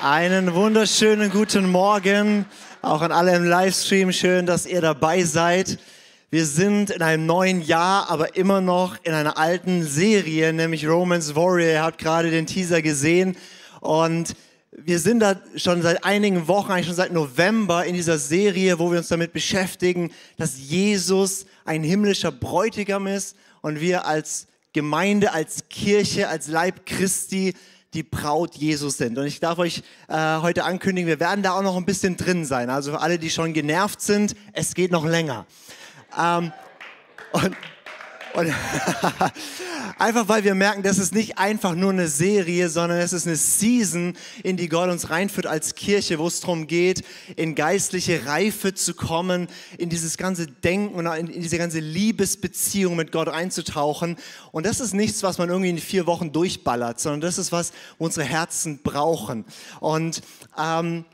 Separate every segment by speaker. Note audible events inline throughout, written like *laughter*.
Speaker 1: Einen wunderschönen guten Morgen, auch an alle im Livestream. Schön, dass ihr dabei seid. Wir sind in einem neuen Jahr, aber immer noch in einer alten Serie, nämlich Romans Warrior. Ihr habt gerade den Teaser gesehen und wir sind da schon seit einigen Wochen, eigentlich schon seit November in dieser Serie, wo wir uns damit beschäftigen, dass Jesus ein himmlischer Bräutigam ist und wir als Gemeinde, als Kirche, als Leib Christi die Braut Jesus sind. Und ich darf euch äh, heute ankündigen, wir werden da auch noch ein bisschen drin sein. Also für alle, die schon genervt sind, es geht noch länger. Ähm, und, und *laughs* einfach weil wir merken, das ist nicht einfach nur eine Serie, sondern es ist eine Season, in die Gott uns reinführt als Kirche, wo es darum geht, in geistliche Reife zu kommen, in dieses ganze Denken und in diese ganze Liebesbeziehung mit Gott einzutauchen. Und das ist nichts, was man irgendwie in vier Wochen durchballert, sondern das ist was, wo unsere Herzen brauchen. Und ähm,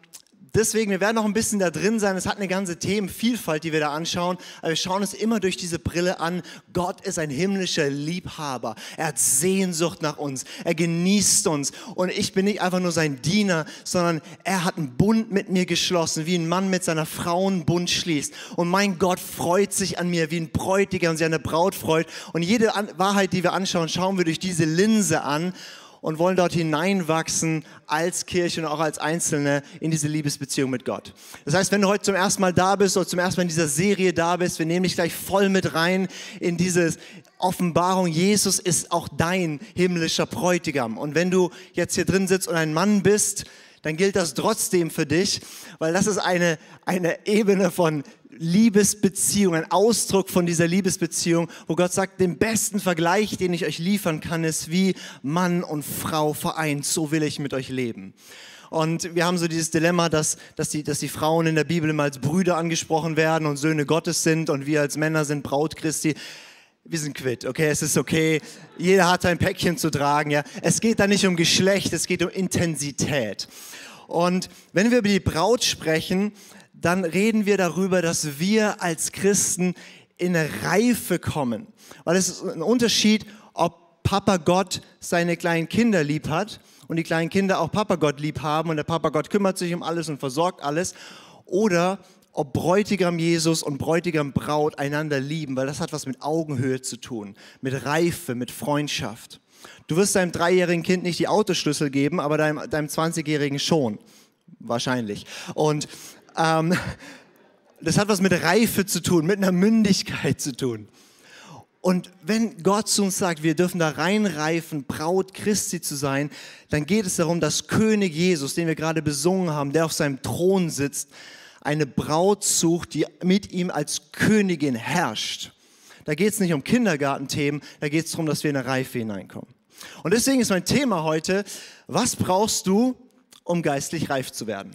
Speaker 1: Deswegen, wir werden noch ein bisschen da drin sein. Es hat eine ganze Themenvielfalt, die wir da anschauen. Aber wir schauen es immer durch diese Brille an. Gott ist ein himmlischer Liebhaber. Er hat Sehnsucht nach uns. Er genießt uns. Und ich bin nicht einfach nur sein Diener, sondern er hat einen Bund mit mir geschlossen, wie ein Mann mit seiner Frau einen Bund schließt. Und mein Gott freut sich an mir, wie ein Bräutigam sich an eine Braut freut. Und jede Wahrheit, die wir anschauen, schauen wir durch diese Linse an und wollen dort hineinwachsen als Kirche und auch als Einzelne in diese Liebesbeziehung mit Gott. Das heißt, wenn du heute zum ersten Mal da bist oder zum ersten Mal in dieser Serie da bist, wir nehmen dich gleich voll mit rein in diese Offenbarung. Jesus ist auch dein himmlischer Bräutigam. Und wenn du jetzt hier drin sitzt und ein Mann bist, dann gilt das trotzdem für dich, weil das ist eine, eine Ebene von Liebesbeziehung, ein Ausdruck von dieser Liebesbeziehung, wo Gott sagt, den besten Vergleich, den ich euch liefern kann, ist wie Mann und Frau vereint. So will ich mit euch leben. Und wir haben so dieses Dilemma, dass, dass, die, dass die Frauen in der Bibel immer als Brüder angesprochen werden und Söhne Gottes sind und wir als Männer sind Braut Christi. Wir sind quitt, okay, es ist okay. Jeder hat ein Päckchen zu tragen, ja. Es geht da nicht um Geschlecht, es geht um Intensität. Und wenn wir über die Braut sprechen, dann reden wir darüber, dass wir als Christen in eine Reife kommen. Weil es ist ein Unterschied, ob Papa Gott seine kleinen Kinder lieb hat und die kleinen Kinder auch Papa Gott lieb haben und der Papa Gott kümmert sich um alles und versorgt alles. Oder ob Bräutigam Jesus und Bräutigam Braut einander lieben, weil das hat was mit Augenhöhe zu tun, mit Reife, mit Freundschaft. Du wirst deinem dreijährigen Kind nicht die Autoschlüssel geben, aber deinem, deinem 20-jährigen schon. Wahrscheinlich. Und ähm, das hat was mit Reife zu tun, mit einer Mündigkeit zu tun. Und wenn Gott zu uns sagt, wir dürfen da reinreifen, Braut Christi zu sein, dann geht es darum, dass König Jesus, den wir gerade besungen haben, der auf seinem Thron sitzt, eine Braut sucht, die mit ihm als Königin herrscht. Da geht es nicht um Kindergartenthemen, da geht es darum, dass wir in eine Reife hineinkommen. Und deswegen ist mein Thema heute, was brauchst du, um geistlich reif zu werden?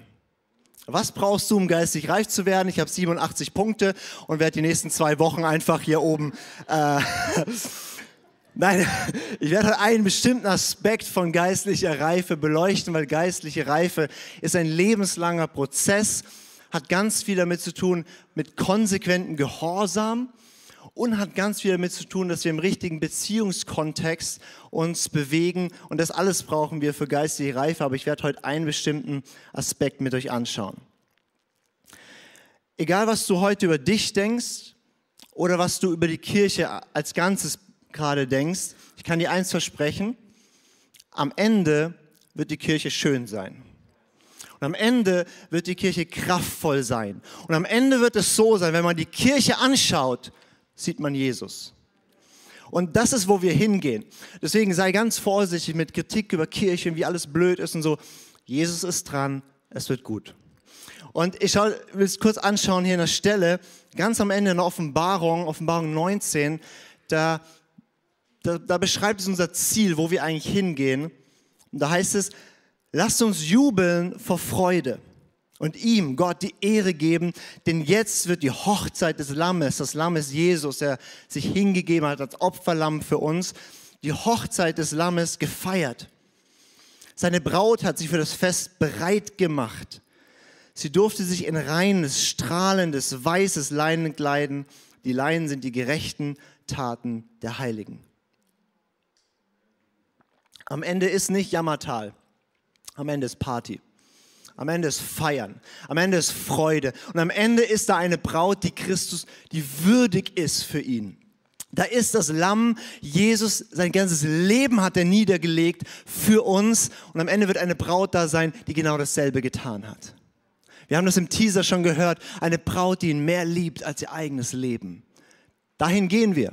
Speaker 1: Was brauchst du, um geistig reif zu werden? Ich habe 87 Punkte und werde die nächsten zwei Wochen einfach hier oben. Äh, *laughs* Nein, *laughs* ich werde einen bestimmten Aspekt von geistlicher Reife beleuchten, weil geistliche Reife ist ein lebenslanger Prozess, hat ganz viel damit zu tun mit konsequenten Gehorsam und hat ganz viel damit zu tun, dass wir im richtigen Beziehungskontext uns bewegen. Und das alles brauchen wir für geistige Reife. Aber ich werde heute einen bestimmten Aspekt mit euch anschauen. Egal, was du heute über dich denkst oder was du über die Kirche als Ganzes gerade denkst, ich kann dir eins versprechen, am Ende wird die Kirche schön sein. Und am Ende wird die Kirche kraftvoll sein. Und am Ende wird es so sein, wenn man die Kirche anschaut, sieht man Jesus. Und das ist, wo wir hingehen. Deswegen sei ganz vorsichtig mit Kritik über Kirche und wie alles blöd ist und so. Jesus ist dran, es wird gut. Und ich will es kurz anschauen hier in der Stelle, ganz am Ende in der Offenbarung, Offenbarung 19, da, da, da beschreibt es unser Ziel, wo wir eigentlich hingehen. Und da heißt es, lasst uns jubeln vor Freude und ihm, Gott, die Ehre geben, denn jetzt wird die Hochzeit des Lammes, das Lamm ist Jesus, der sich hingegeben hat als Opferlamm für uns, die Hochzeit des Lammes gefeiert. Seine Braut hat sich für das Fest bereit gemacht. Sie durfte sich in reines, strahlendes, weißes Leinen kleiden. Die Leinen sind die gerechten Taten der Heiligen. Am Ende ist nicht Jammertal. Am Ende ist Party. Am Ende ist Feiern. Am Ende ist Freude. Und am Ende ist da eine Braut, die Christus, die würdig ist für ihn. Da ist das Lamm, Jesus, sein ganzes Leben hat er niedergelegt für uns. Und am Ende wird eine Braut da sein, die genau dasselbe getan hat. Wir haben das im Teaser schon gehört. Eine Braut, die ihn mehr liebt als ihr eigenes Leben. Dahin gehen wir.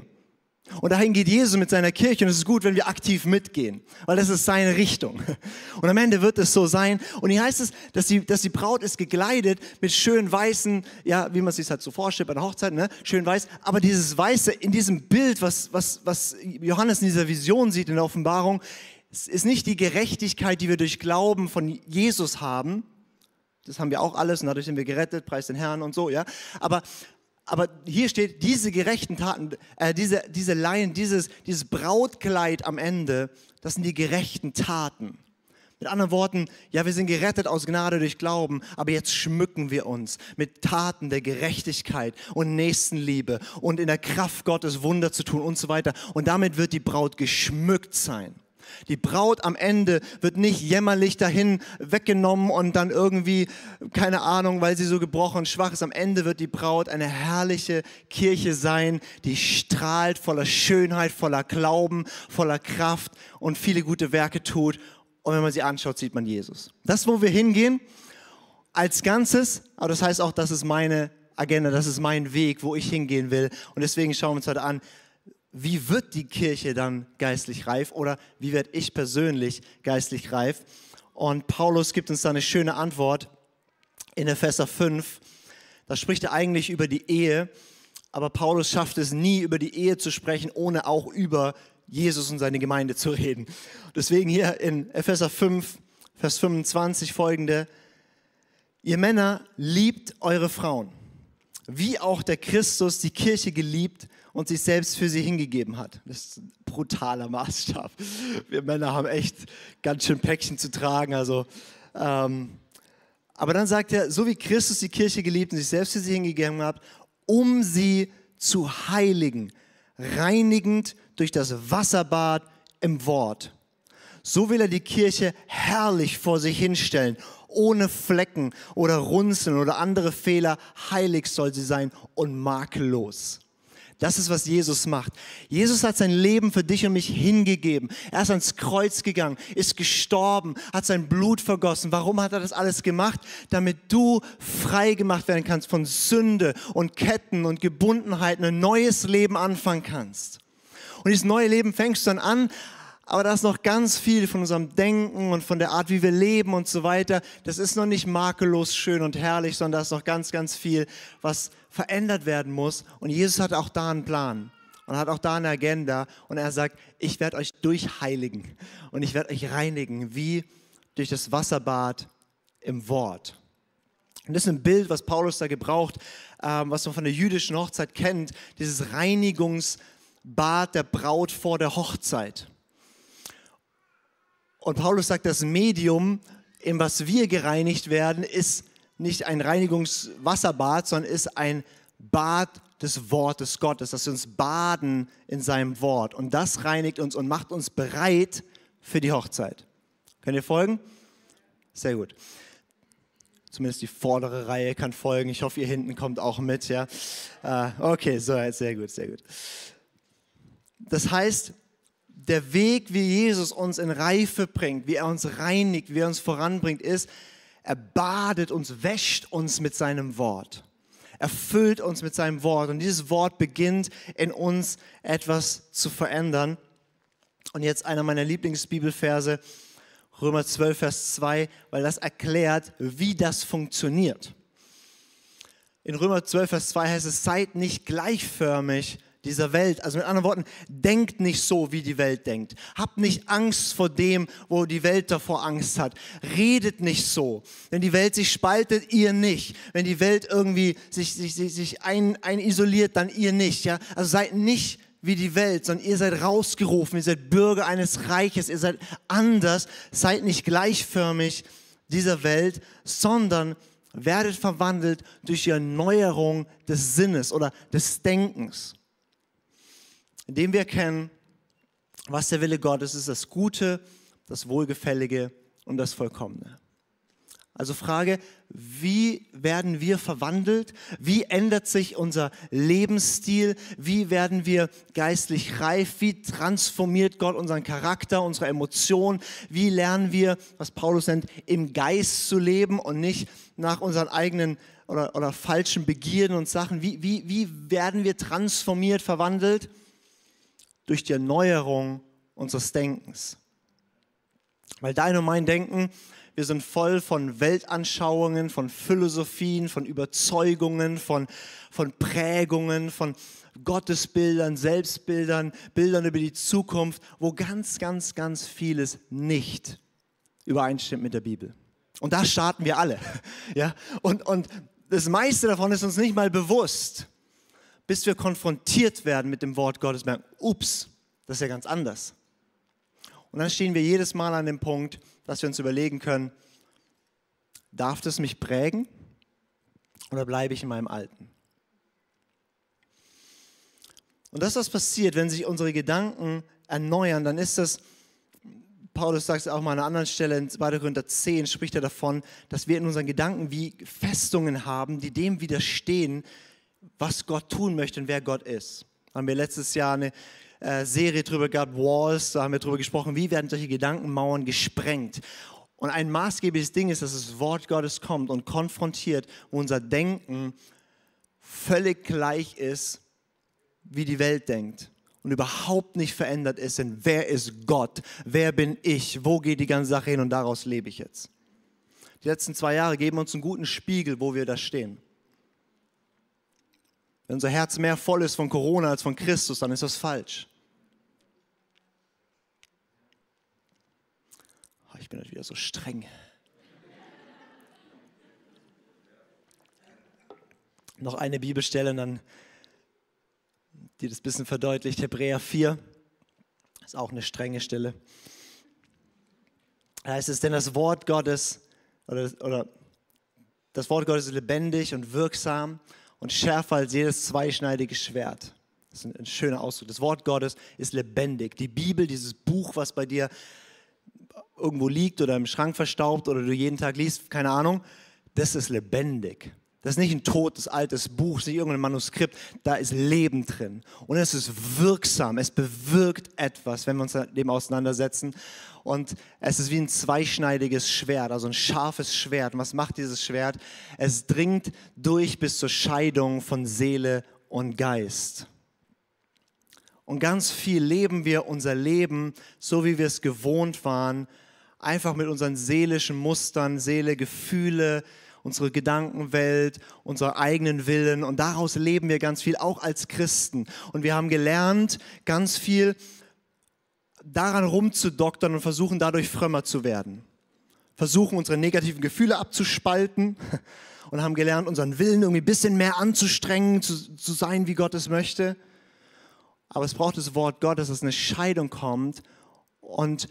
Speaker 1: Und dahin geht Jesus mit seiner Kirche und es ist gut, wenn wir aktiv mitgehen, weil das ist seine Richtung. *laughs* Und am Ende wird es so sein. Und hier heißt es, dass die, dass die Braut ist gekleidet mit schön weißen, ja, wie man sich halt so vorstellt bei der Hochzeit, ne? schön weiß. Aber dieses Weiße in diesem Bild, was, was, was Johannes in dieser Vision sieht in der Offenbarung, ist nicht die Gerechtigkeit, die wir durch Glauben von Jesus haben. Das haben wir auch alles und dadurch sind wir gerettet, preis den Herrn und so, ja. Aber aber hier steht, diese gerechten Taten, äh, diese, diese Laien, dieses, dieses Brautkleid am Ende, das sind die gerechten Taten. Mit anderen Worten, ja, wir sind gerettet aus Gnade durch Glauben, aber jetzt schmücken wir uns mit Taten der Gerechtigkeit und Nächstenliebe und in der Kraft Gottes Wunder zu tun und so weiter. Und damit wird die Braut geschmückt sein. Die Braut am Ende wird nicht jämmerlich dahin weggenommen und dann irgendwie, keine Ahnung, weil sie so gebrochen und schwach ist. Am Ende wird die Braut eine herrliche Kirche sein, die strahlt voller Schönheit, voller Glauben, voller Kraft und viele gute Werke tut. Und wenn man sie anschaut, sieht man Jesus. Das, wo wir hingehen, als Ganzes, aber das heißt auch, das ist meine Agenda, das ist mein Weg, wo ich hingehen will. Und deswegen schauen wir uns heute an, wie wird die Kirche dann geistlich reif oder wie werde ich persönlich geistlich reif? Und Paulus gibt uns da eine schöne Antwort in Epheser 5. Da spricht er eigentlich über die Ehe, aber Paulus schafft es nie, über die Ehe zu sprechen, ohne auch über Jesus und seine Gemeinde zu reden. Deswegen hier in Epheser 5, Vers 25 folgende, ihr Männer liebt eure Frauen, wie auch der Christus die Kirche geliebt und sich selbst für sie hingegeben hat. Das ist ein brutaler Maßstab. Wir Männer haben echt ganz schön Päckchen zu tragen. Also, ähm, aber dann sagt er, so wie Christus die Kirche geliebt und sich selbst für sie hingegeben hat, um sie zu heiligen, reinigend durch das Wasserbad im Wort. So will er die Kirche herrlich vor sich hinstellen, ohne Flecken oder Runzeln oder andere Fehler. Heilig soll sie sein und makellos. Das ist, was Jesus macht. Jesus hat sein Leben für dich und mich hingegeben. Er ist ans Kreuz gegangen, ist gestorben, hat sein Blut vergossen. Warum hat er das alles gemacht? Damit du frei gemacht werden kannst von Sünde und Ketten und Gebundenheiten, ein neues Leben anfangen kannst. Und dieses neue Leben fängst du dann an, aber da ist noch ganz viel von unserem Denken und von der Art, wie wir leben und so weiter. Das ist noch nicht makellos schön und herrlich, sondern da ist noch ganz, ganz viel, was verändert werden muss. Und Jesus hat auch da einen Plan und hat auch da eine Agenda. Und er sagt, ich werde euch durchheiligen und ich werde euch reinigen, wie durch das Wasserbad im Wort. Und das ist ein Bild, was Paulus da gebraucht, ähm, was man von der jüdischen Hochzeit kennt, dieses Reinigungsbad der Braut vor der Hochzeit. Und Paulus sagt, das Medium, in was wir gereinigt werden, ist nicht ein Reinigungswasserbad, sondern ist ein Bad des Wortes Gottes, dass wir uns baden in seinem Wort. Und das reinigt uns und macht uns bereit für die Hochzeit. Könnt ihr folgen? Sehr gut. Zumindest die vordere Reihe kann folgen. Ich hoffe, ihr hinten kommt auch mit. Ja? Äh, okay, so, sehr gut, sehr gut. Das heißt, der Weg, wie Jesus uns in Reife bringt, wie er uns reinigt, wie er uns voranbringt, ist, er badet uns, wäscht uns mit seinem Wort. Er füllt uns mit seinem Wort und dieses Wort beginnt in uns etwas zu verändern. Und jetzt einer meiner Lieblingsbibelverse, Römer 12, Vers 2, weil das erklärt, wie das funktioniert. In Römer 12, Vers 2 heißt es, seid nicht gleichförmig dieser Welt. Also mit anderen Worten, denkt nicht so, wie die Welt denkt. Habt nicht Angst vor dem, wo die Welt davor Angst hat. Redet nicht so. Wenn die Welt sich spaltet, ihr nicht. Wenn die Welt irgendwie sich, sich, sich, sich ein, ein isoliert, dann ihr nicht. Ja? Also seid nicht wie die Welt, sondern ihr seid rausgerufen, ihr seid Bürger eines Reiches, ihr seid anders, seid nicht gleichförmig dieser Welt, sondern werdet verwandelt durch die Erneuerung des Sinnes oder des Denkens indem wir erkennen, was der Wille Gottes ist, das Gute, das Wohlgefällige und das Vollkommene. Also Frage, wie werden wir verwandelt? Wie ändert sich unser Lebensstil? Wie werden wir geistlich reif? Wie transformiert Gott unseren Charakter, unsere Emotionen? Wie lernen wir, was Paulus nennt, im Geist zu leben und nicht nach unseren eigenen oder, oder falschen Begierden und Sachen? Wie, wie, wie werden wir transformiert, verwandelt? Durch die Erneuerung unseres Denkens. Weil dein und mein Denken, wir sind voll von Weltanschauungen, von Philosophien, von Überzeugungen, von, von Prägungen, von Gottesbildern, Selbstbildern, Bildern über die Zukunft, wo ganz, ganz, ganz vieles nicht übereinstimmt mit der Bibel. Und da starten wir alle. *laughs* Ja? Und, und das meiste davon ist uns nicht mal bewusst bis wir konfrontiert werden mit dem Wort Gottes, merken, ups, das ist ja ganz anders. Und dann stehen wir jedes Mal an dem Punkt, dass wir uns überlegen können, darf das mich prägen oder bleibe ich in meinem Alten? Und das, was passiert, wenn sich unsere Gedanken erneuern, dann ist das, Paulus sagt es auch mal an einer anderen Stelle, in 2. Korinther 10 spricht er davon, dass wir in unseren Gedanken wie Festungen haben, die dem widerstehen, was Gott tun möchte und wer Gott ist. Haben wir letztes Jahr eine äh, Serie drüber gehabt, Walls, da haben wir drüber gesprochen, wie werden solche Gedankenmauern gesprengt. Und ein maßgebliches Ding ist, dass das Wort Gottes kommt und konfrontiert, wo unser Denken völlig gleich ist, wie die Welt denkt und überhaupt nicht verändert ist in wer ist Gott, wer bin ich, wo geht die ganze Sache hin und daraus lebe ich jetzt. Die letzten zwei Jahre geben uns einen guten Spiegel, wo wir da stehen. Wenn unser Herz mehr voll ist von Corona als von Christus, dann ist das falsch. Oh, ich bin heute wieder so streng. Noch eine Bibelstelle, dann, die das ein bisschen verdeutlicht. Hebräer 4 ist auch eine strenge Stelle. Da heißt es, denn das Wort Gottes, oder, oder das Wort Gottes ist lebendig und wirksam und schärfer als jedes zweischneidige Schwert. Das ist ein schöner Ausdruck. Das Wort Gottes ist lebendig. Die Bibel, dieses Buch, was bei dir irgendwo liegt oder im Schrank verstaubt oder du jeden Tag liest, keine Ahnung, das ist lebendig. Das ist nicht ein totes, altes Buch, nicht irgendein Manuskript, da ist Leben drin. Und es ist wirksam, es bewirkt etwas, wenn wir uns mit dem auseinandersetzen. Und es ist wie ein zweischneidiges Schwert, also ein scharfes Schwert. Und was macht dieses Schwert? Es dringt durch bis zur Scheidung von Seele und Geist. Und ganz viel leben wir unser Leben, so wie wir es gewohnt waren, einfach mit unseren seelischen Mustern, Seele, Gefühle, unsere Gedankenwelt, unsere eigenen Willen und daraus leben wir ganz viel, auch als Christen. Und wir haben gelernt, ganz viel daran rumzudoktern und versuchen dadurch frömmer zu werden. Versuchen unsere negativen Gefühle abzuspalten *laughs* und haben gelernt, unseren Willen irgendwie ein bisschen mehr anzustrengen, zu, zu sein, wie Gott es möchte. Aber es braucht das Wort Gottes, dass eine Scheidung kommt und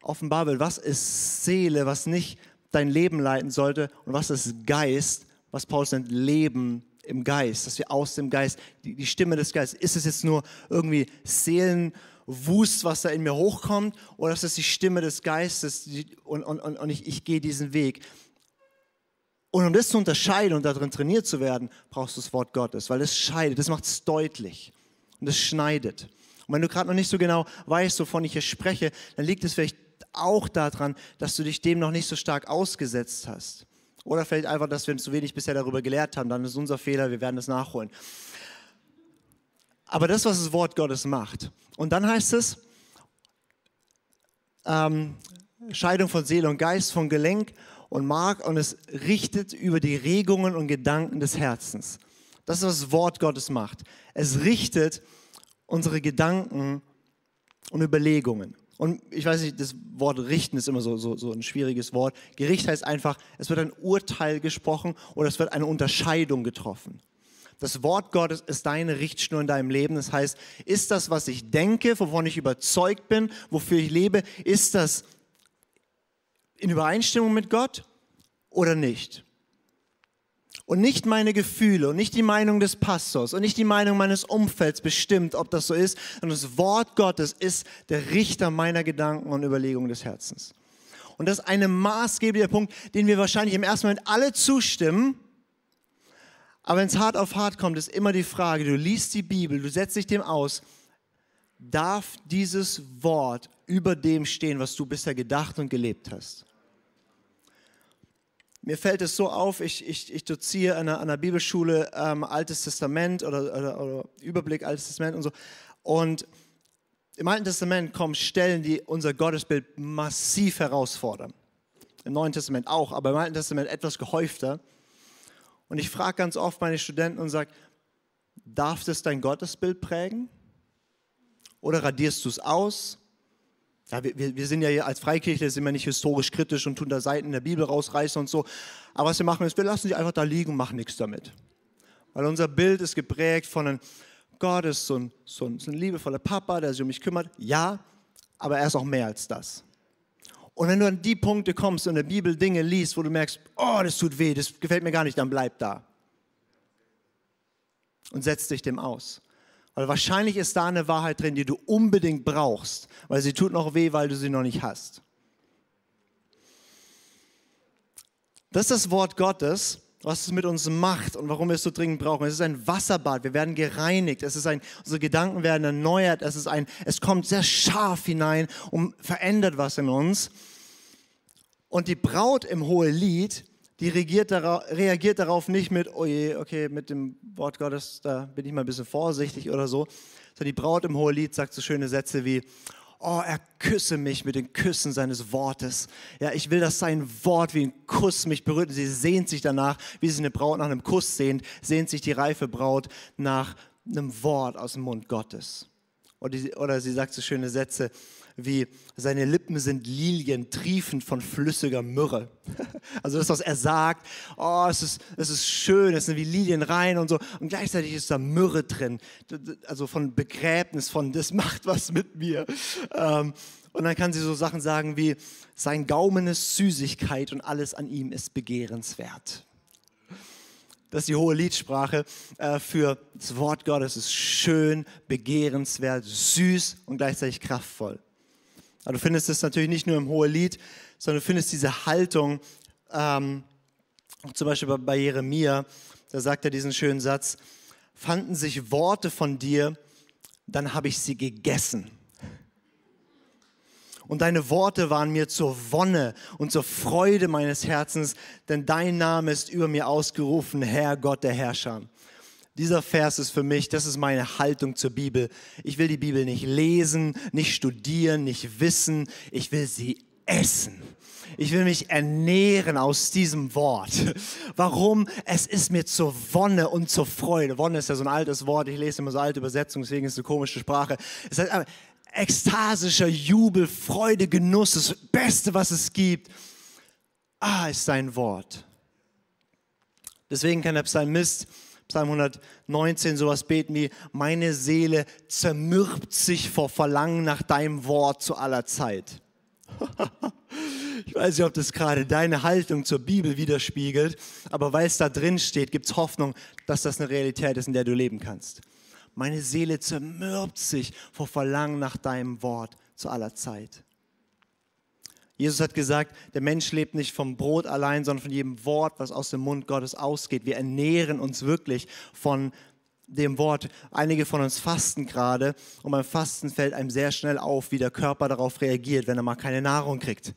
Speaker 1: offenbar wird, was ist Seele, was nicht dein Leben leiten sollte und was ist Geist, was Paulus nennt Leben im Geist, dass wir aus dem Geist, die, die Stimme des Geistes, ist es jetzt nur irgendwie Seelenwust, was da in mir hochkommt, oder ist es die Stimme des Geistes die, und, und, und, ich, ich gehe diesen Weg. Und um das zu unterscheiden und darin trainiert zu werden, brauchst du das Wort Gottes, weil es scheidet, das macht es deutlich und es schneidet. Und wenn du gerade noch nicht so genau weißt, wovon ich hier spreche, dann liegt es vielleicht auch daran, dass du dich dem noch nicht so stark ausgesetzt hast. Oder vielleicht einfach, dass wir zu wenig bisher darüber gelehrt haben. Dann ist unser Fehler, wir werden es nachholen. Aber das, was das Wort Gottes macht. Und dann heißt es, ähm, Scheidung von Seele und Geist, von Gelenk und Mark und es richtet über die Regungen und Gedanken des Herzens. Das ist, was das Wort Gottes macht. Es richtet unsere Gedanken und Überlegungen. Und ich weiß nicht, das Wort richten ist immer so, so, so ein schwieriges Wort. Gericht heißt einfach, es wird ein Urteil gesprochen oder es wird eine Unterscheidung getroffen. Das Wort Gottes ist deine Richtschnur in deinem Leben. Das heißt, ist das, was ich denke, wovon ich überzeugt bin, wofür ich lebe, ist das in Übereinstimmung mit Gott oder nicht? Und nicht meine Gefühle und nicht die Meinung des Pastors und nicht die Meinung meines Umfelds bestimmt, ob das so ist, sondern das Wort Gottes ist der Richter meiner Gedanken und Überlegungen des Herzens. Und das ist ein maßgeblicher Punkt, den wir wahrscheinlich im ersten Moment alle zustimmen, aber wenn es hart auf hart kommt, ist immer die Frage, du liest die Bibel, du setzt dich dem aus, darf dieses Wort über dem stehen, was du bisher gedacht und gelebt hast? Mir fällt es so auf, ich, ich, ich doziere an einer, einer Bibelschule ähm, Altes Testament oder, oder, oder Überblick Altes Testament und so. Und im Alten Testament kommen Stellen, die unser Gottesbild massiv herausfordern. Im Neuen Testament auch, aber im Alten Testament etwas gehäufter. Und ich frage ganz oft meine Studenten und sage, darf das dein Gottesbild prägen? Oder radierst du es aus? Ja, wir, wir sind ja hier als Freikirche, sind wir nicht historisch kritisch und tun da Seiten in der Bibel rausreißen und so. Aber was wir machen ist, wir lassen sie einfach da liegen und machen nichts damit. Weil unser Bild ist geprägt von einem Gott ist so ein, so ein, so ein liebevoller Papa, der sich um mich kümmert. Ja, aber er ist auch mehr als das. Und wenn du an die Punkte kommst und in der Bibel Dinge liest, wo du merkst, oh, das tut weh, das gefällt mir gar nicht, dann bleib da. Und setz dich dem aus. Weil wahrscheinlich ist da eine Wahrheit drin, die du unbedingt brauchst, weil sie tut noch weh, weil du sie noch nicht hast. Das ist das Wort Gottes, was es mit uns macht und warum wir es so dringend brauchen. Es ist ein Wasserbad, wir werden gereinigt, es ist ein, unsere Gedanken werden erneuert, es, ist ein, es kommt sehr scharf hinein und verändert was in uns. Und die Braut im Hohelied, die reagiert darauf, reagiert darauf nicht mit, oh je, okay, mit dem Wort Gottes, da bin ich mal ein bisschen vorsichtig oder so, sondern die Braut im Hohelied sagt so schöne Sätze wie, oh, er küsse mich mit den Küssen seines Wortes. Ja, ich will, dass sein Wort wie ein Kuss mich berührt. Und sie sehnt sich danach, wie sich eine Braut nach einem Kuss sehnt, sehnt sich die reife Braut nach einem Wort aus dem Mund Gottes. Oder sie sagt so schöne Sätze wie, seine Lippen sind Lilien, triefend von flüssiger Myrrhe. *laughs* Also das, was er sagt, oh, es ist, es ist schön, es sind wie Lilien rein und so. Und gleichzeitig ist da Myrrhe drin. Also von Begräbnis, von das *laughs* macht was mit mir. Ähm, und dann kann sie so Sachen sagen wie, sein Gaumen ist Süßigkeit und alles an ihm ist begehrenswert. Das ist die hohe Liedsprache äh, für das Wort Gottes. Es ist schön, begehrenswert, süß und gleichzeitig kraftvoll. Aber du findest es natürlich nicht nur im hohen Lied, sondern du findest diese Haltung, ähm, zum Beispiel bei, bei Jeremia, da sagt er diesen schönen Satz, fanden sich Worte von dir, dann habe ich sie gegessen. Und deine Worte waren mir zur Wonne und zur Freude meines Herzens, denn dein Name ist über mir ausgerufen, Herr Gott der Herrscher. Dieser Vers ist für mich, das ist meine Haltung zur Bibel. Ich will die Bibel nicht lesen, nicht studieren, nicht wissen, ich will sie essen. Ich will mich ernähren aus diesem Wort. Warum? Es ist mir zur Wonne und zur Freude. Wonne ist ja so ein altes Wort. Ich lese immer so alte Übersetzungen, deswegen ist es eine komische Sprache. Es heißt aber, ekstasischer Jubel, Freude, Genuss, das Beste, was es gibt. Ah, ist sein Wort. Deswegen kann der Psalmist Psalm 119 sowas beten wie, meine Seele zermürbt sich vor Verlangen nach deinem Wort zu aller Zeit. *laughs* ich weiß nicht, ob das gerade deine Haltung zur Bibel widerspiegelt, aber weil es da drin steht, gibt es Hoffnung, dass das eine Realität ist, in der du leben kannst. Meine Seele zermürbt sich vor Verlangen nach deinem Wort zu aller Zeit. Jesus hat gesagt, der Mensch lebt nicht vom Brot allein, sondern von jedem Wort, was aus dem Mund Gottes ausgeht. Wir ernähren uns wirklich von dem Wort. Einige von uns fasten gerade und beim Fasten fällt einem sehr schnell auf, wie der Körper darauf reagiert, wenn er mal keine Nahrung kriegt.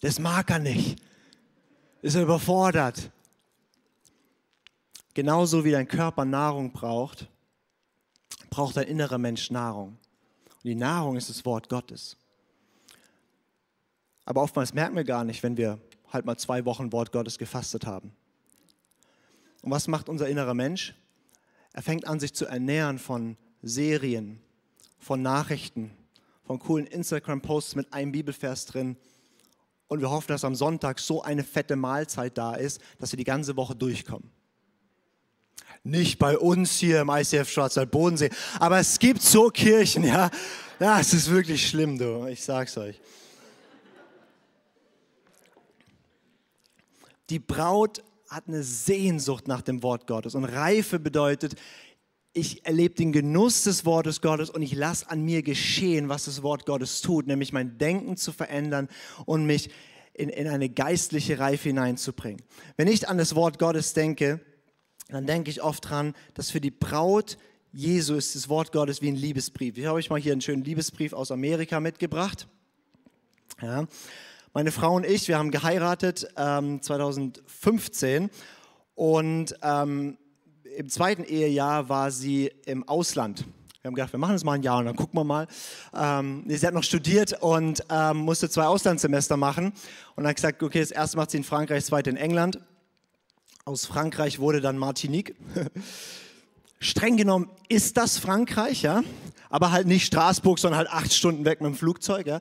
Speaker 1: Das mag er nicht. Ist er überfordert. Genauso wie dein Körper Nahrung braucht, braucht dein innerer Mensch Nahrung. Und die Nahrung ist das Wort Gottes. Aber oftmals merken wir gar nicht, wenn wir halt mal zwei Wochen Wort Gottes gefastet haben. Und was macht unser innerer Mensch? Er fängt an, sich zu ernähren von Serien, von Nachrichten, von coolen Instagram-Posts mit einem Bibelvers drin. Und wir hoffen, dass am Sonntag so eine fette Mahlzeit da ist, dass wir die ganze Woche durchkommen. Nicht bei uns hier im ICF Schwarzwald Bodensee, aber es gibt so Kirchen, ja. Es ist wirklich schlimm, du. Ich sag's euch. Die Braut hat eine Sehnsucht nach dem Wort Gottes. Und Reife bedeutet, ich erlebe den Genuss des Wortes Gottes und ich lasse an mir geschehen, was das Wort Gottes tut, nämlich mein Denken zu verändern und mich in, in eine geistliche Reife hineinzubringen. Wenn ich an das Wort Gottes denke, dann denke ich oft dran, dass für die Braut Jesu ist das Wort Gottes wie ein Liebesbrief. Ich habe euch mal hier einen schönen Liebesbrief aus Amerika mitgebracht. Ja. Meine Frau und ich, wir haben geheiratet ähm, 2015 und ähm, im zweiten Ehejahr war sie im Ausland. Wir haben gedacht, wir machen das mal ein Jahr und dann gucken wir mal. Ähm, sie hat noch studiert und ähm, musste zwei Auslandssemester machen und hat gesagt, okay, das erste macht sie in Frankreich, das zweite in England. Aus Frankreich wurde dann Martinique. *laughs* Streng genommen ist das Frankreich, ja, aber halt nicht Straßburg, sondern halt acht Stunden weg mit dem Flugzeug, ja.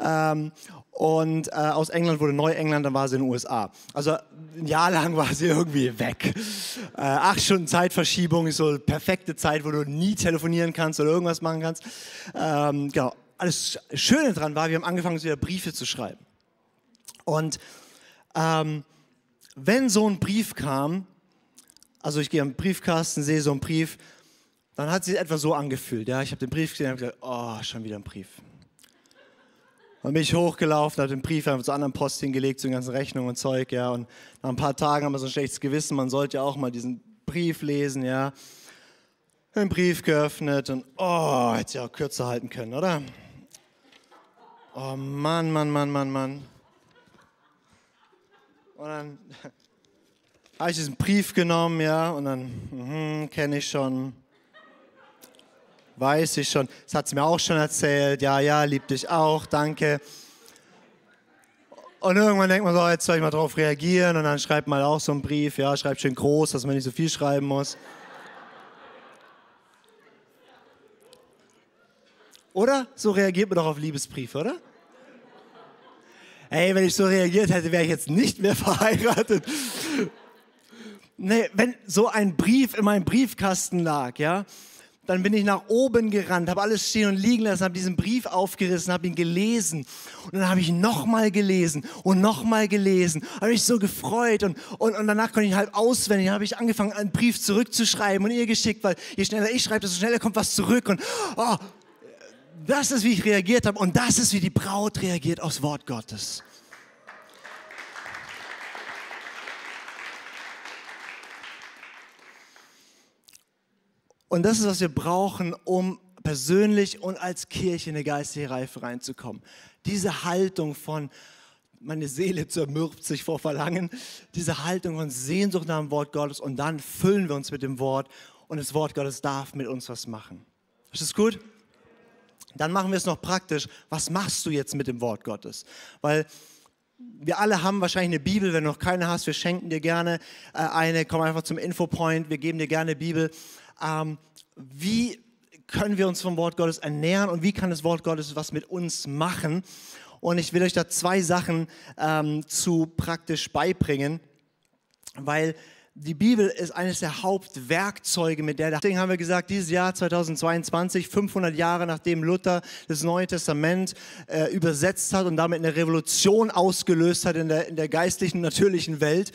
Speaker 1: Ähm, und äh, aus England wurde Neuengland, dann war sie in den USA. Also ein Jahr lang war sie irgendwie weg. Äh, acht Stunden Zeitverschiebung ist so perfekte Zeit, wo du nie telefonieren kannst oder irgendwas machen kannst. Ähm, genau. Alles Schöne dran war, wir haben angefangen, wieder Briefe zu schreiben. Und ähm, wenn so ein Brief kam, also ich gehe am Briefkasten, sehe so einen Brief, dann hat sich etwa so angefühlt. Ja, ich habe den Brief gesehen und habe gesagt, oh, schon wieder ein Brief. Dann bin ich hochgelaufen, habe den Brief einfach zur anderen Post hingelegt, zu den ganzen Rechnungen und Zeug, ja. Und nach ein paar Tagen haben wir so ein schlechtes Gewissen, man sollte ja auch mal diesen Brief lesen, ja. Den Brief geöffnet und, oh, hätte ja auch kürzer halten können, oder? Oh Mann, Mann, Mann, Mann, Mann. Und dann *laughs* habe ich diesen Brief genommen, ja, und dann, mhm, kenne ich schon. Weiß ich schon. Das hat sie mir auch schon erzählt. Ja, ja, lieb dich auch, danke. Und irgendwann denkt man so, jetzt soll ich mal drauf reagieren und dann schreibt man auch so einen Brief, ja, schreibt schön groß, dass man nicht so viel schreiben muss. Oder? So reagiert man doch auf Liebesbriefe, oder? Ey, wenn ich so reagiert hätte, wäre ich jetzt nicht mehr *laughs* verheiratet. Nee, wenn so ein Brief in meinem Briefkasten lag, ja, dann bin ich nach oben gerannt, habe alles stehen und liegen lassen, habe diesen Brief aufgerissen, habe ihn gelesen. Und dann habe ich nochmal gelesen und nochmal gelesen, habe mich so gefreut und, und, und danach konnte ich halb auswendig, habe ich angefangen, einen Brief zurückzuschreiben und ihr geschickt, weil je schneller ich schreibe, desto schneller kommt was zurück. Und oh, das ist, wie ich reagiert habe und das ist, wie die Braut reagiert aufs Wort Gottes. Und das ist, was wir brauchen, um persönlich und als Kirche in eine geistige Reife reinzukommen. Diese Haltung von, meine Seele zermürbt sich vor Verlangen, diese Haltung von Sehnsucht nach dem Wort Gottes und dann füllen wir uns mit dem Wort und das Wort Gottes darf mit uns was machen. Ist das gut? Dann machen wir es noch praktisch. Was machst du jetzt mit dem Wort Gottes? Weil wir alle haben wahrscheinlich eine Bibel. Wenn du noch keine hast, wir schenken dir gerne äh, eine. Komm einfach zum Infopoint. Wir geben dir gerne eine Bibel ähm, wie können wir uns vom Wort Gottes ernähren und wie kann das Wort Gottes was mit uns machen. Und ich will euch da zwei Sachen ähm, zu praktisch beibringen, weil die Bibel ist eines der Hauptwerkzeuge, mit der, deswegen haben wir gesagt, dieses Jahr 2022, 500 Jahre nachdem Luther das Neue Testament äh, übersetzt hat und damit eine Revolution ausgelöst hat in der, in der geistlichen, natürlichen Welt,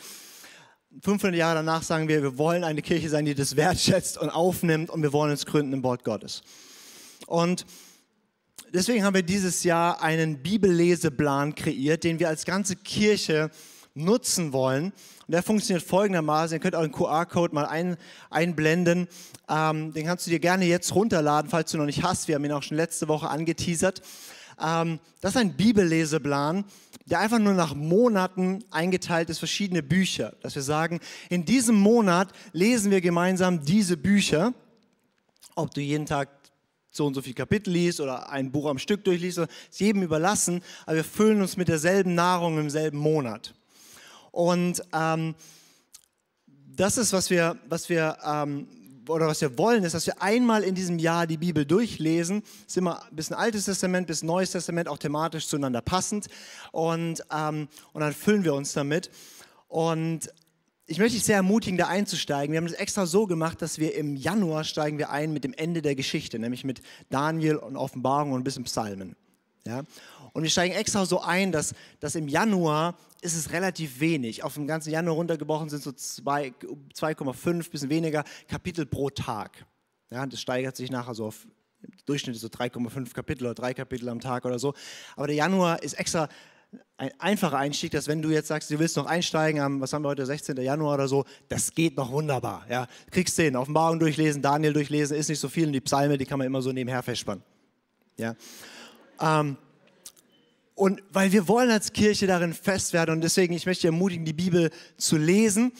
Speaker 1: 500 Jahre danach sagen wir, wir wollen eine Kirche sein, die das wertschätzt und aufnimmt und wir wollen uns gründen im Wort Gottes. Und deswegen haben wir dieses Jahr einen Bibelleseplan kreiert, den wir als ganze Kirche nutzen wollen. Und der funktioniert folgendermaßen. Ihr könnt auch einen QR-Code mal ein, einblenden. Ähm, den kannst du dir gerne jetzt runterladen, falls du noch nicht hast. Wir haben ihn auch schon letzte Woche angeteasert. Ähm, das ist ein Bibelleseplan, der einfach nur nach Monaten eingeteilt ist, verschiedene Bücher. Dass wir sagen, in diesem Monat lesen wir gemeinsam diese Bücher. Ob du jeden Tag so und so viel Kapitel liest oder ein Buch am Stück durchliest, ist jedem überlassen, aber wir füllen uns mit derselben Nahrung im selben Monat. Und ähm, das ist, was wir, was wir ähm, oder was wir wollen, ist, dass wir einmal in diesem Jahr die Bibel durchlesen. Es ist immer ein bisschen Altes Testament, bis Neues Testament, auch thematisch zueinander passend. Und, ähm, und dann füllen wir uns damit. Und ich möchte dich sehr ermutigen, da einzusteigen. Wir haben es extra so gemacht, dass wir im Januar steigen wir ein mit dem Ende der Geschichte, nämlich mit Daniel und Offenbarung und ein bisschen Psalmen. Ja? Und wir steigen extra so ein, dass, dass im Januar ist es relativ wenig. Auf dem ganzen Januar runtergebrochen sind so 2,5, bisschen weniger Kapitel pro Tag. Ja, das steigert sich nachher so auf Durchschnitt so 3,5 Kapitel oder drei Kapitel am Tag oder so. Aber der Januar ist extra ein einfacher Einstieg, dass wenn du jetzt sagst, du willst noch einsteigen am, was haben wir heute, 16. Januar oder so, das geht noch wunderbar. Ja, kriegst den, Offenbarung durchlesen, Daniel durchlesen, ist nicht so viel und die Psalme, die kann man immer so nebenher festspannen. Ja. Ähm, und weil wir wollen als Kirche darin fest werden und deswegen, ich möchte ermutigen, die Bibel zu lesen.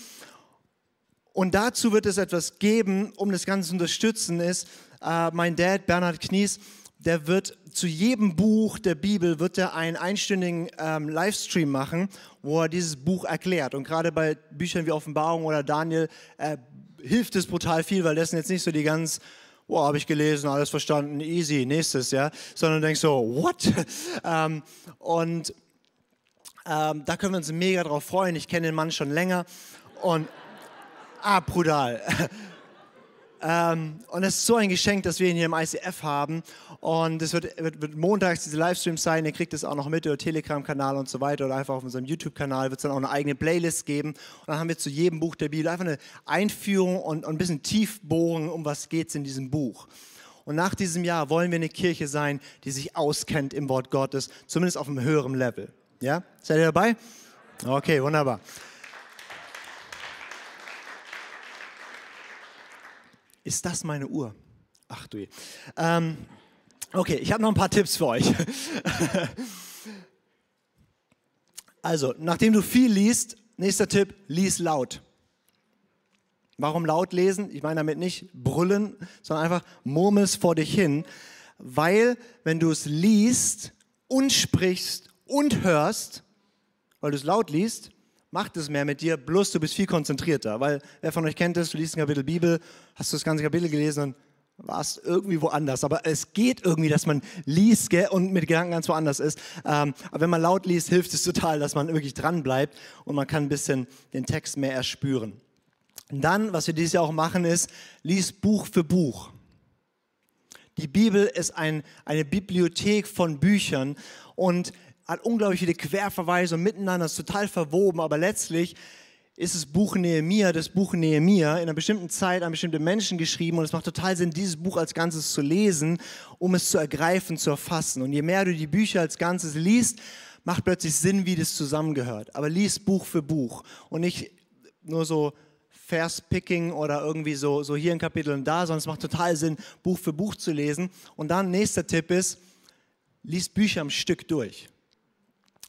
Speaker 1: Und dazu wird es etwas geben, um das Ganze zu unterstützen, ist äh, mein Dad, Bernhard Knies, der wird zu jedem Buch der Bibel wird er einen einstündigen ähm, Livestream machen, wo er dieses Buch erklärt. Und gerade bei Büchern wie Offenbarung oder Daniel äh, hilft es brutal viel, weil das sind jetzt nicht so die ganz wow, habe ich gelesen, alles verstanden, easy, nächstes, ja, sondern denkst so, what? *laughs* ähm, und ähm, da können wir uns mega drauf freuen. Ich kenne den Mann schon länger und, ah, brutal. *laughs* Ähm, und es ist so ein Geschenk, dass wir ihn hier im ICF haben. Und es wird, wird, wird montags diese Livestreams sein. Ihr kriegt es auch noch mit über Telegram-Kanal und so weiter oder einfach auf unserem YouTube-Kanal wird es dann auch eine eigene Playlist geben. Und dann haben wir zu jedem Buch der Bibel einfach eine Einführung und, und ein bisschen tiefbohren, um was geht es in diesem Buch. Und nach diesem Jahr wollen wir eine Kirche sein, die sich auskennt im Wort Gottes, zumindest auf einem höheren Level. Ja? Seid ihr dabei? Okay, wunderbar. Ist das meine Uhr? Ach du. Ähm, okay, ich habe noch ein paar Tipps für euch. *laughs* also, nachdem du viel liest, nächster Tipp, lies laut. Warum laut lesen? Ich meine damit nicht brüllen, sondern einfach murmelst vor dich hin, weil wenn du es liest und sprichst und hörst, weil du es laut liest, macht es mehr mit dir, bloß du bist viel konzentrierter. Weil wer von euch kennt es, du liest ein Kapitel Bibel, hast du das ganze Kapitel gelesen und warst irgendwie woanders. Aber es geht irgendwie, dass man liest gell, und mit Gedanken ganz woanders ist. Ähm, aber wenn man laut liest, hilft es total, dass man wirklich dran bleibt und man kann ein bisschen den Text mehr erspüren. Und dann, was wir dieses Jahr auch machen, ist, lies Buch für Buch. Die Bibel ist ein, eine Bibliothek von Büchern und hat unglaublich viele Querverweise und miteinander ist total verwoben, aber letztlich ist das Buch Nehemia, das Buch Nehemia in einer bestimmten Zeit an bestimmte Menschen geschrieben und es macht total Sinn, dieses Buch als Ganzes zu lesen, um es zu ergreifen, zu erfassen. Und je mehr du die Bücher als Ganzes liest, macht plötzlich Sinn, wie das zusammengehört. Aber lies Buch für Buch und nicht nur so Verspicking oder irgendwie so, so hier ein Kapitel und da, sondern es macht total Sinn, Buch für Buch zu lesen. Und dann nächster Tipp ist, lies Bücher am Stück durch.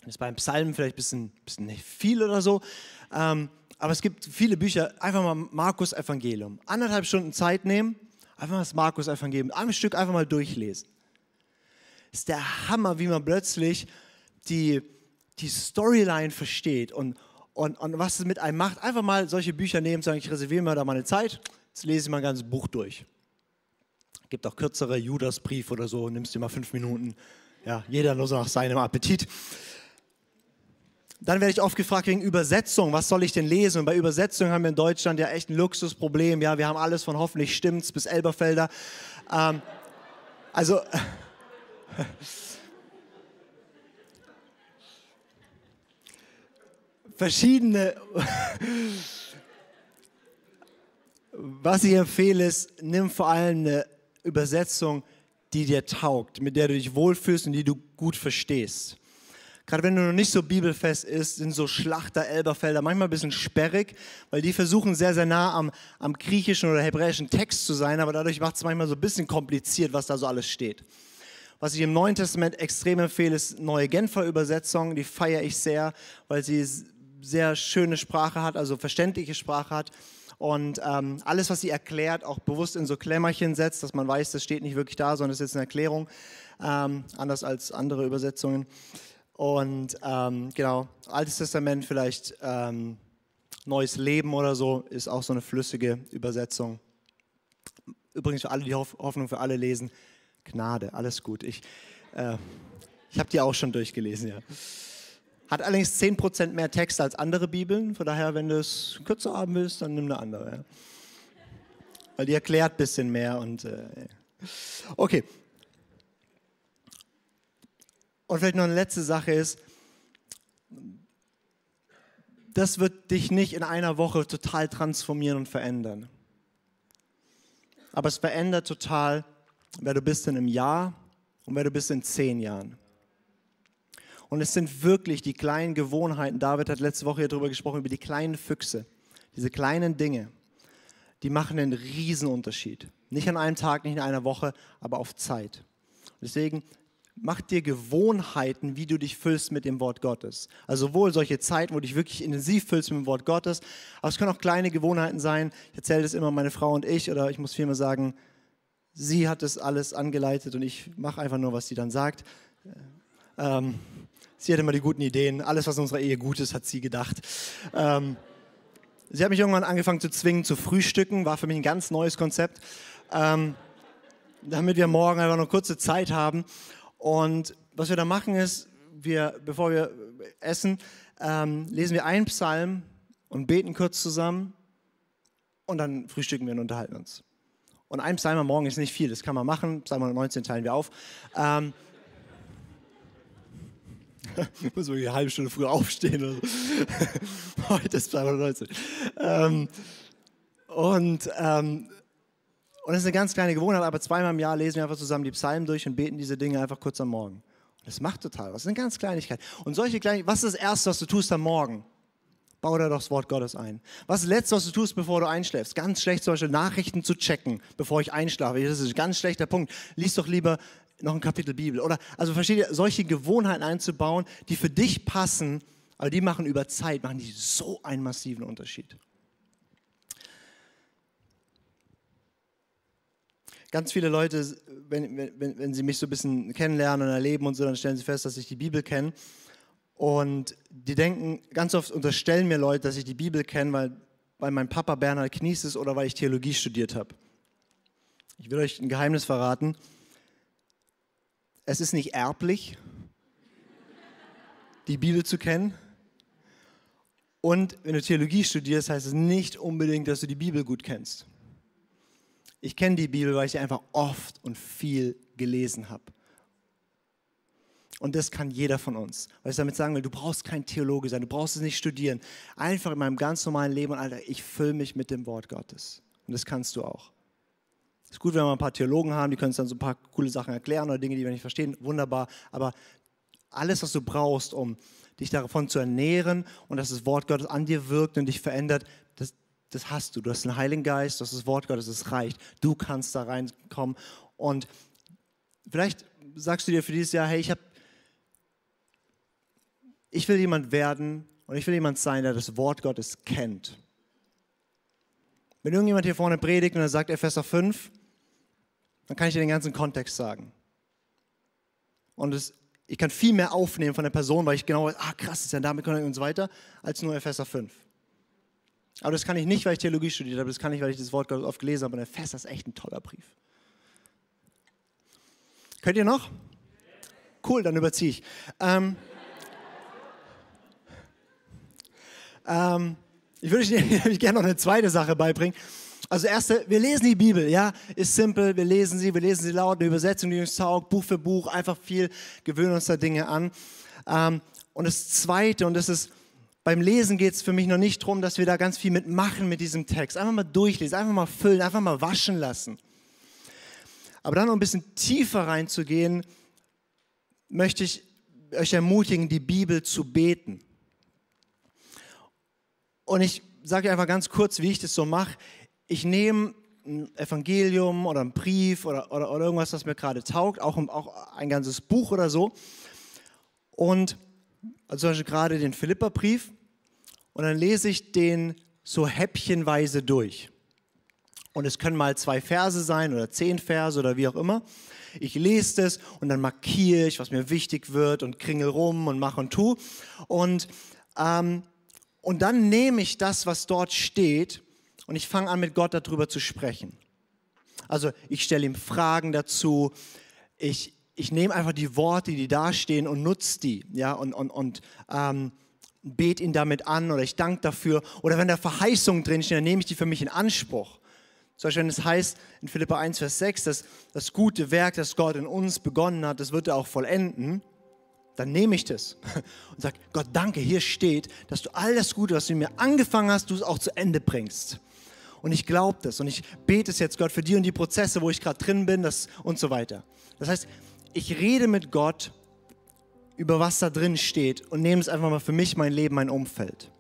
Speaker 1: Das ist beim Psalmen vielleicht ein bisschen, bisschen viel oder so. Ähm, aber es gibt viele Bücher, einfach mal Markus Evangelium. Anderthalb Stunden Zeit nehmen, einfach mal das Markus Evangelium, ein Stück einfach mal durchlesen. Ist der Hammer, wie man plötzlich die, die Storyline versteht und, und, und was es mit einem macht. Einfach mal solche Bücher nehmen, sagen, ich reserviere mir da mal eine Zeit, jetzt lese ich mal ein ganzes Buch durch. Gibt auch kürzere Judasbrief oder so, nimmst dir mal fünf Minuten. Ja, jeder nur so nach seinem Appetit. Dann werde ich oft gefragt wegen Übersetzung, was soll ich denn lesen? Und bei Übersetzung haben wir in Deutschland ja echt ein Luxusproblem. Ja, wir haben alles von hoffentlich stimmt's bis Elberfelder. Ähm, also *laughs* verschiedene. *laughs* was ich empfehle ist, nimm vor allem eine Übersetzung, die dir taugt, mit der du dich wohlfühlst und die du gut verstehst. Gerade wenn du noch nicht so bibelfest ist, sind so Schlachter, Elberfelder manchmal ein bisschen sperrig, weil die versuchen sehr, sehr nah am, am griechischen oder hebräischen Text zu sein, aber dadurch macht es manchmal so ein bisschen kompliziert, was da so alles steht. Was ich im Neuen Testament extrem empfehle, ist neue Genfer Übersetzung. Die feiere ich sehr, weil sie sehr schöne Sprache hat, also verständliche Sprache hat. Und ähm, alles, was sie erklärt, auch bewusst in so Klemmerchen setzt, dass man weiß, das steht nicht wirklich da, sondern es ist jetzt eine Erklärung, ähm, anders als andere Übersetzungen. Und ähm, genau, Altes Testament vielleicht ähm, Neues Leben oder so, ist auch so eine flüssige Übersetzung. Übrigens für alle, die Hoffnung für alle lesen, Gnade, alles gut. Ich, äh, ich habe die auch schon durchgelesen, ja. Hat allerdings 10% mehr Text als andere Bibeln, von daher, wenn du es kürzer haben willst, dann nimm eine andere. Ja. Weil die erklärt ein bisschen mehr und äh, okay. Und vielleicht noch eine letzte Sache ist, das wird dich nicht in einer Woche total transformieren und verändern. Aber es verändert total, wer du bist in einem Jahr und wer du bist in zehn Jahren. Und es sind wirklich die kleinen Gewohnheiten. David hat letzte Woche darüber gesprochen, über die kleinen Füchse. Diese kleinen Dinge, die machen einen Riesenunterschied. Nicht an einem Tag, nicht in einer Woche, aber auf Zeit. deswegen mach dir Gewohnheiten, wie du dich füllst mit dem Wort Gottes. Also sowohl solche Zeiten, wo du dich wirklich intensiv füllst mit dem Wort Gottes, aber es können auch kleine Gewohnheiten sein. Ich erzähle das immer meine Frau und ich, oder ich muss vielmehr sagen, sie hat das alles angeleitet und ich mache einfach nur, was sie dann sagt. Ähm, sie hat immer die guten Ideen. Alles, was in unserer Ehe gut ist, hat sie gedacht. Ähm, sie hat mich irgendwann angefangen zu zwingen, zu frühstücken. War für mich ein ganz neues Konzept. Ähm, damit wir morgen einfach noch kurze Zeit haben. Und was wir da machen ist, wir, bevor wir essen, ähm, lesen wir einen Psalm und beten kurz zusammen und dann frühstücken wir und unterhalten uns. Und ein Psalm am Morgen ist nicht viel, das kann man machen. Psalm 119 teilen wir auf. Ähm, *laughs* muss wirklich eine halbe Stunde früher aufstehen. *laughs* Heute ist Psalm 119. Ähm, und, ähm, und das ist eine ganz kleine Gewohnheit, aber zweimal im Jahr lesen wir einfach zusammen die Psalmen durch und beten diese Dinge einfach kurz am Morgen. Und das macht total was. Das ist eine ganz Kleinigkeit. Und solche Kleinigkeiten, was ist das Erste, was du tust am Morgen? Bau da doch das Wort Gottes ein. Was ist das Letzte, was du tust, bevor du einschläfst? Ganz schlecht zum Beispiel Nachrichten zu checken, bevor ich einschlafe. Das ist ein ganz schlechter Punkt. Lies doch lieber noch ein Kapitel Bibel. Oder, also versteht ihr, solche Gewohnheiten einzubauen, die für dich passen, aber die machen über Zeit, machen die so einen massiven Unterschied. Ganz viele Leute, wenn, wenn, wenn sie mich so ein bisschen kennenlernen und erleben und so, dann stellen sie fest, dass ich die Bibel kenne. Und die denken, ganz oft unterstellen mir Leute, dass ich die Bibel kenne, weil, weil mein Papa Bernhard Knies ist oder weil ich Theologie studiert habe. Ich will euch ein Geheimnis verraten. Es ist nicht erblich, die Bibel zu kennen. Und wenn du Theologie studierst, heißt es nicht unbedingt, dass du die Bibel gut kennst. Ich kenne die Bibel, weil ich sie einfach oft und viel gelesen habe. Und das kann jeder von uns. Was ich damit sagen will, du brauchst kein Theologe sein, du brauchst es nicht studieren. Einfach in meinem ganz normalen Leben und Alter, ich fülle mich mit dem Wort Gottes. Und das kannst du auch. Es ist gut, wenn wir ein paar Theologen haben, die können uns dann so ein paar coole Sachen erklären oder Dinge, die wir nicht verstehen. Wunderbar. Aber alles, was du brauchst, um dich davon zu ernähren und dass das Wort Gottes an dir wirkt und dich verändert, das, hast du. Du hast den Heiligen Geist, du hast das Wort Gottes, es reicht. Du kannst da reinkommen. Und vielleicht sagst du dir für dieses Jahr, hey, ich habe ich will jemand werden und ich will jemand sein, der das Wort Gottes kennt. Wenn irgendjemand hier vorne predigt und er sagt Epheser 5, dann kann ich dir den ganzen Kontext sagen. Und es, ich kann viel mehr aufnehmen von der Person, weil ich genau weiß, ah krass, ist ja damit und so weiter, als nur Epheser 5. Aber das kann ich nicht, weil ich Theologie studiert habe, das kann ich, weil ich das Wort Gottes oft gelesen habe. Und Epheser ist echt ein toller Brief. Könnt ihr noch? Cool, dann überziehe ich. Ähm, Ähm, ich würde euch *laughs* gerne noch eine zweite Sache beibringen. Also erste, wir lesen die Bibel, ja, ist simpel, wir lesen sie, wir lesen sie laut, eine Übersetzung, die uns taugt, Buch für Buch, einfach viel, gewöhnen uns da Dinge an. Ähm, und das zweite, und das ist, beim Lesen geht es für mich noch nicht darum, dass wir da ganz viel mitmachen mit diesem Text. Einfach mal durchlesen, einfach mal füllen, einfach mal waschen lassen. Aber dann noch ein bisschen tiefer reinzugehen, möchte ich euch ermutigen, die Bibel zu beten. Und ich sage einfach ganz kurz, wie ich das so mache. Ich nehme ein Evangelium oder einen Brief oder, oder, oder irgendwas, was mir gerade taugt, auch, auch ein ganzes Buch oder so. Und also zum Beispiel gerade den Philipperbrief. Und dann lese ich den so häppchenweise durch. Und es können mal zwei Verse sein oder zehn Verse oder wie auch immer. Ich lese das und dann markiere ich, was mir wichtig wird und kringel rum und mache und tu. Und, ähm, und dann nehme ich das, was dort steht und ich fange an, mit Gott darüber zu sprechen. Also ich stelle ihm Fragen dazu. Ich, ich nehme einfach die Worte, die da stehen und nutze die. Ja, und, und, und ähm, bete ihn damit an oder ich danke dafür. Oder wenn da Verheißungen drinstehen, dann nehme ich die für mich in Anspruch. Zum Beispiel, wenn es heißt in Philippa 1, Vers 6, dass das gute Werk, das Gott in uns begonnen hat, das wird er auch vollenden, dann nehme ich das *laughs* und sage, Gott, danke, hier steht, dass du all das Gute, was du mir angefangen hast, du es auch zu Ende bringst. Und ich glaube das und ich bete es jetzt, Gott, für die und die Prozesse, wo ich gerade drin bin das, und so weiter. Das heißt, ich rede mit Gott über was da drin steht und nehme es einfach mal für mich, mein Leben, mein Umfeld.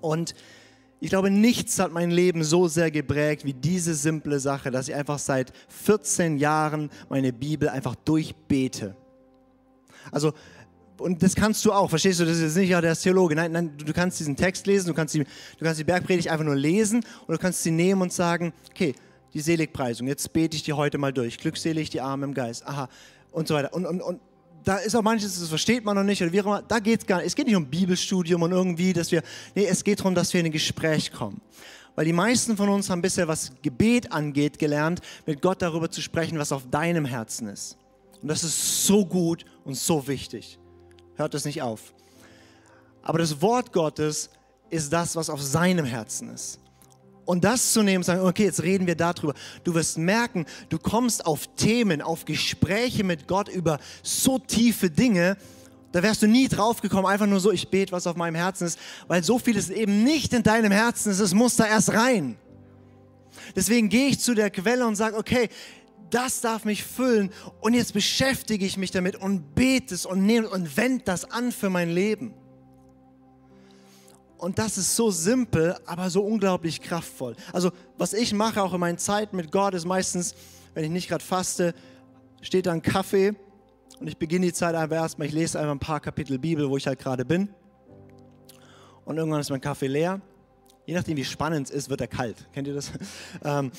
Speaker 1: Und ich glaube, nichts hat mein Leben so sehr geprägt wie diese simple Sache, dass ich einfach seit 14 Jahren meine Bibel einfach durchbete. Also, und das kannst du auch, verstehst du? Das ist nicht ja der Theologe. Nein, nein, du kannst diesen Text lesen, du kannst, die, du kannst die Bergpredigt einfach nur lesen und du kannst sie nehmen und sagen, okay, die Seligpreisung, jetzt bete ich die heute mal durch. Glückselig die Arme im Geist. Aha. Und so weiter. Und, und, und da ist auch manches, das versteht man noch nicht oder wie auch immer. Da geht es gar nicht. Es geht nicht um Bibelstudium und irgendwie, dass wir, nee, es geht darum, dass wir in ein Gespräch kommen. Weil die meisten von uns haben bisher, was Gebet angeht, gelernt, mit Gott darüber zu sprechen, was auf deinem Herzen ist. Und das ist so gut und so wichtig. Hört es nicht auf. Aber das Wort Gottes ist das, was auf seinem Herzen ist. Und das zu nehmen sagen, okay, jetzt reden wir darüber. Du wirst merken, du kommst auf Themen, auf Gespräche mit Gott über so tiefe Dinge, da wärst du nie drauf gekommen, einfach nur so, ich bete, was auf meinem Herzen ist, weil so vieles eben nicht in deinem Herzen ist, es muss da erst rein. Deswegen gehe ich zu der Quelle und sage, okay, das darf mich füllen und jetzt beschäftige ich mich damit und bete es und nehme und wende das an für mein Leben. Und das ist so simpel, aber so unglaublich kraftvoll. Also was ich mache auch in meinen Zeiten mit Gott ist meistens, wenn ich nicht gerade faste, steht da ein Kaffee und ich beginne die Zeit einfach erstmal, ich lese einfach ein paar Kapitel Bibel, wo ich halt gerade bin. Und irgendwann ist mein Kaffee leer. Je nachdem, wie spannend es ist, wird er kalt. Kennt ihr das? *laughs* Ähm,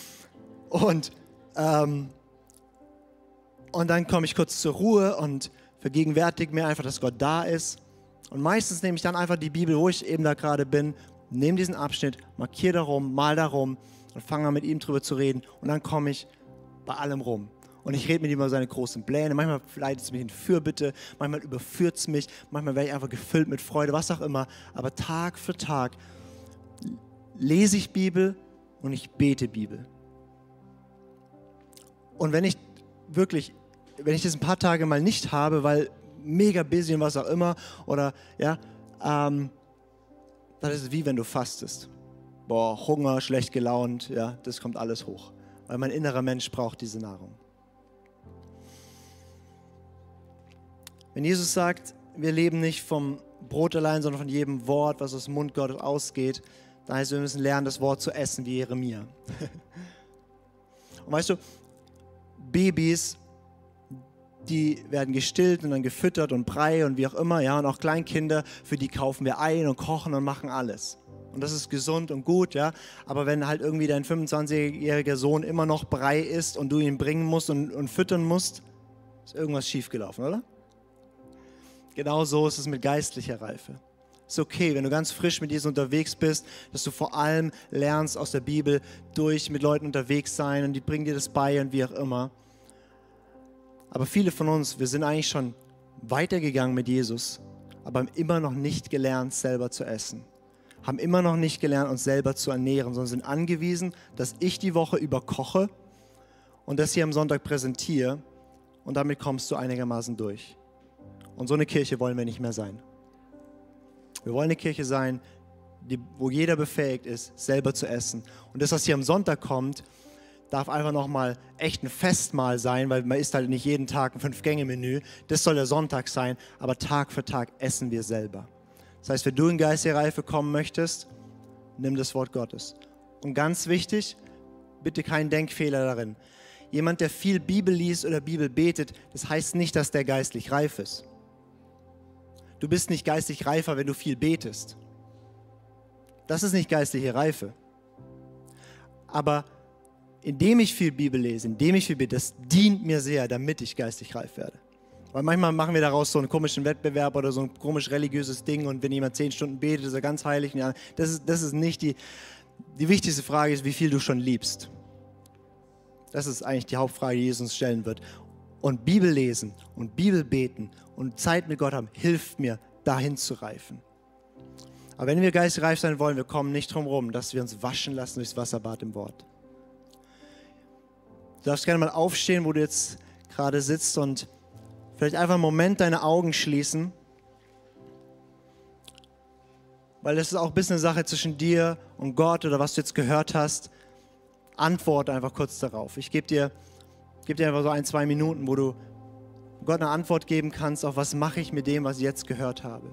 Speaker 1: und, ähm, und dann komme ich kurz zur Ruhe und vergegenwärtige mir einfach, dass Gott da ist und meistens nehme ich dann einfach die Bibel, wo ich eben da gerade bin, nehme diesen Abschnitt, markiere darum, mal darum und fange an mit ihm drüber zu reden. Und dann komme ich bei allem rum. Und ich rede mit ihm über seine großen Pläne. Manchmal leitet es mich in Fürbitte, manchmal überführt es mich, manchmal werde ich einfach gefüllt mit Freude, was auch immer. Aber Tag für Tag lese ich Bibel und ich bete Bibel. Und wenn ich wirklich, wenn ich das ein paar Tage mal nicht habe, weil mega busy und was auch immer, oder ja, ähm, dann ist wie wenn du fastest. Boah, Hunger, schlecht gelaunt, ja, das kommt alles hoch. Weil mein innerer Mensch braucht diese Nahrung. Wenn Jesus sagt, wir leben nicht vom Brot allein, sondern von jedem Wort, was aus dem Mund Gottes ausgeht, dann heißt es, wir müssen lernen, das Wort zu essen wie Jeremia. *laughs* Und weißt du, Babys die werden gestillt und dann gefüttert und Brei und wie auch immer, ja, und auch Kleinkinder, für die kaufen wir ein und kochen und machen alles. Und das ist gesund und gut, ja. Aber wenn halt irgendwie dein 25-jähriger Sohn immer noch Brei isst und du ihn bringen musst und, und füttern musst, ist irgendwas schiefgelaufen, oder? Genau so ist es mit geistlicher Reife. Ist okay, wenn du ganz frisch mit Jesus unterwegs bist, dass du vor allem lernst aus der Bibel durch mit Leuten unterwegs sein und die bringen dir das bei und wie auch immer. Aber viele von uns, wir sind eigentlich schon weitergegangen mit Jesus, aber haben immer noch nicht gelernt, selber zu essen. Haben immer noch nicht gelernt, uns selber zu ernähren, sondern sind angewiesen, dass ich die Woche über koche und das hier am Sonntag präsentiere und damit kommst du einigermaßen durch. Und so eine Kirche wollen wir nicht mehr sein. Wir wollen eine Kirche sein, die, wo jeder befähigt ist, selber zu essen. Und das, was hier am Sonntag kommt, darf einfach nochmal echt ein Festmahl sein, weil man isst halt nicht jeden Tag ein Fünf-Gänge-Menü. Das soll der Sonntag sein, aber Tag für Tag essen wir selber. Das heißt, wenn du in geistige Reife kommen möchtest, nimm das Wort Gottes. Und ganz wichtig, bitte keinen Denkfehler darin. Jemand, der viel Bibel liest oder Bibel betet, das heißt nicht, dass der geistlich reif ist. Du bist nicht geistlich reifer, wenn du viel betest. Das ist nicht geistliche Reife. Aber indem ich viel Bibel lese, indem ich viel bete, das dient mir sehr, damit ich geistig reif werde. Weil manchmal machen wir daraus so einen komischen Wettbewerb oder so ein komisch religiöses Ding und wenn jemand zehn Stunden betet, ist er ganz heilig. Das ist, das ist nicht die, die wichtigste Frage ist, wie viel du schon liebst. Das ist eigentlich die Hauptfrage, die Jesus uns stellen wird. Und Bibel lesen und Bibel beten und Zeit mit Gott haben, hilft mir, dahin zu reifen. Aber wenn wir geistig reif sein wollen, wir kommen nicht drum herum, dass wir uns waschen lassen durchs Wasserbad im Wort. Du darfst gerne mal aufstehen, wo du jetzt gerade sitzt und vielleicht einfach einen Moment deine Augen schließen. Weil das ist auch ein bisschen eine Sache zwischen dir und Gott oder was du jetzt gehört hast. Antworte einfach kurz darauf. Ich gebe dir, geb dir einfach so ein, zwei Minuten, wo du Gott eine Antwort geben kannst auf was mache ich mit dem, was ich jetzt gehört habe.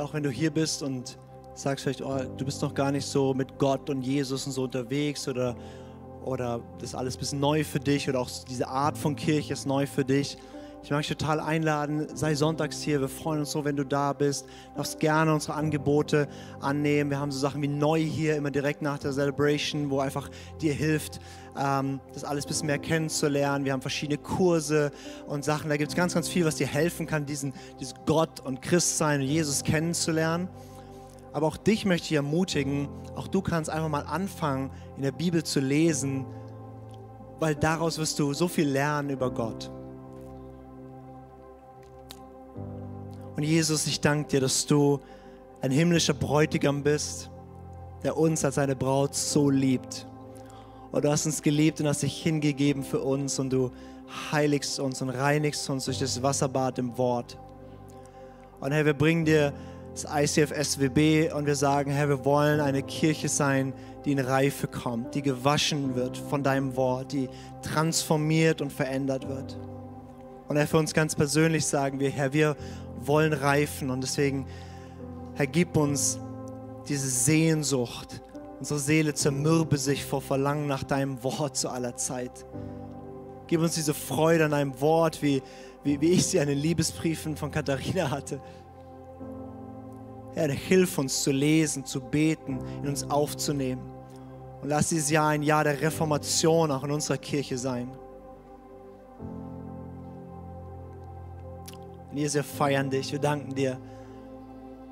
Speaker 1: Auch wenn du hier bist und sagst vielleicht, oh, du bist noch gar nicht so mit Gott und Jesus und so unterwegs oder, oder das ist alles ein bisschen neu für dich oder auch diese Art von Kirche ist neu für dich. Ich mag dich total einladen, sei sonntags hier. Wir freuen uns so, wenn du da bist. Du darfst gerne unsere Angebote annehmen. Wir haben so Sachen wie neu hier, immer direkt nach der Celebration, wo einfach dir hilft, ähm, das alles ein bisschen mehr kennenzulernen. Wir haben verschiedene Kurse und Sachen. Da gibt es ganz, ganz viel, was dir helfen kann, diesen, diesen Gott und Christsein und Jesus kennenzulernen. Aber auch dich möchte ich ermutigen, auch du kannst einfach mal anfangen, in der Bibel zu lesen, weil daraus wirst du so viel lernen über Gott. Und Jesus, ich danke dir, dass du ein himmlischer Bräutigam bist, der uns als seine Braut so liebt. Und du hast uns geliebt und hast dich hingegeben für uns und du heiligst uns und reinigst uns durch das Wasserbad im Wort. Und Herr, wir bringen dir das ICF SWB und wir sagen, Herr, wir wollen eine Kirche sein, die in Reife kommt, die gewaschen wird von deinem Wort, die transformiert und verändert wird. Und Herr, für uns ganz persönlich sagen wir, Herr, wir wollen reifen und deswegen, Herr, gib uns diese Sehnsucht. Unsere Seele zermürbe sich vor Verlangen nach deinem Wort zu aller Zeit. Gib uns diese Freude an deinem Wort, wie, wie, wie ich sie an den Liebesbriefen von Katharina hatte. Herr, hilf uns zu lesen, zu beten, in uns aufzunehmen. Und lass dieses Jahr ein Jahr der Reformation auch in unserer Kirche sein. Und Jesus, wir feiern dich, wir danken dir,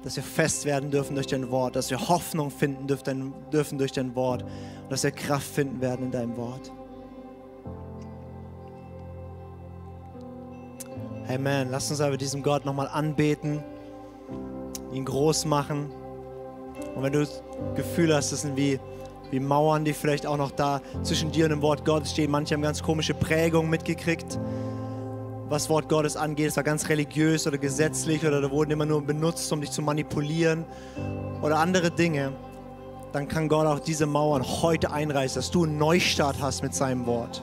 Speaker 1: dass wir fest werden dürfen durch dein Wort, dass wir Hoffnung finden dürfen, durch dein Wort und dass wir Kraft finden werden in deinem Wort. Amen. Lass uns aber diesem Gott nochmal anbeten, ihn groß machen. Und wenn du das Gefühl hast, das sind wie, wie Mauern, die vielleicht auch noch da zwischen dir und dem Wort Gottes stehen. Manche haben ganz komische Prägungen mitgekriegt was Wort Gottes angeht. Es war ganz religiös oder gesetzlich oder da wurden immer nur benutzt, um dich zu manipulieren oder andere Dinge. Dann kann Gott auch diese Mauern heute einreißen, dass du einen Neustart hast mit seinem Wort.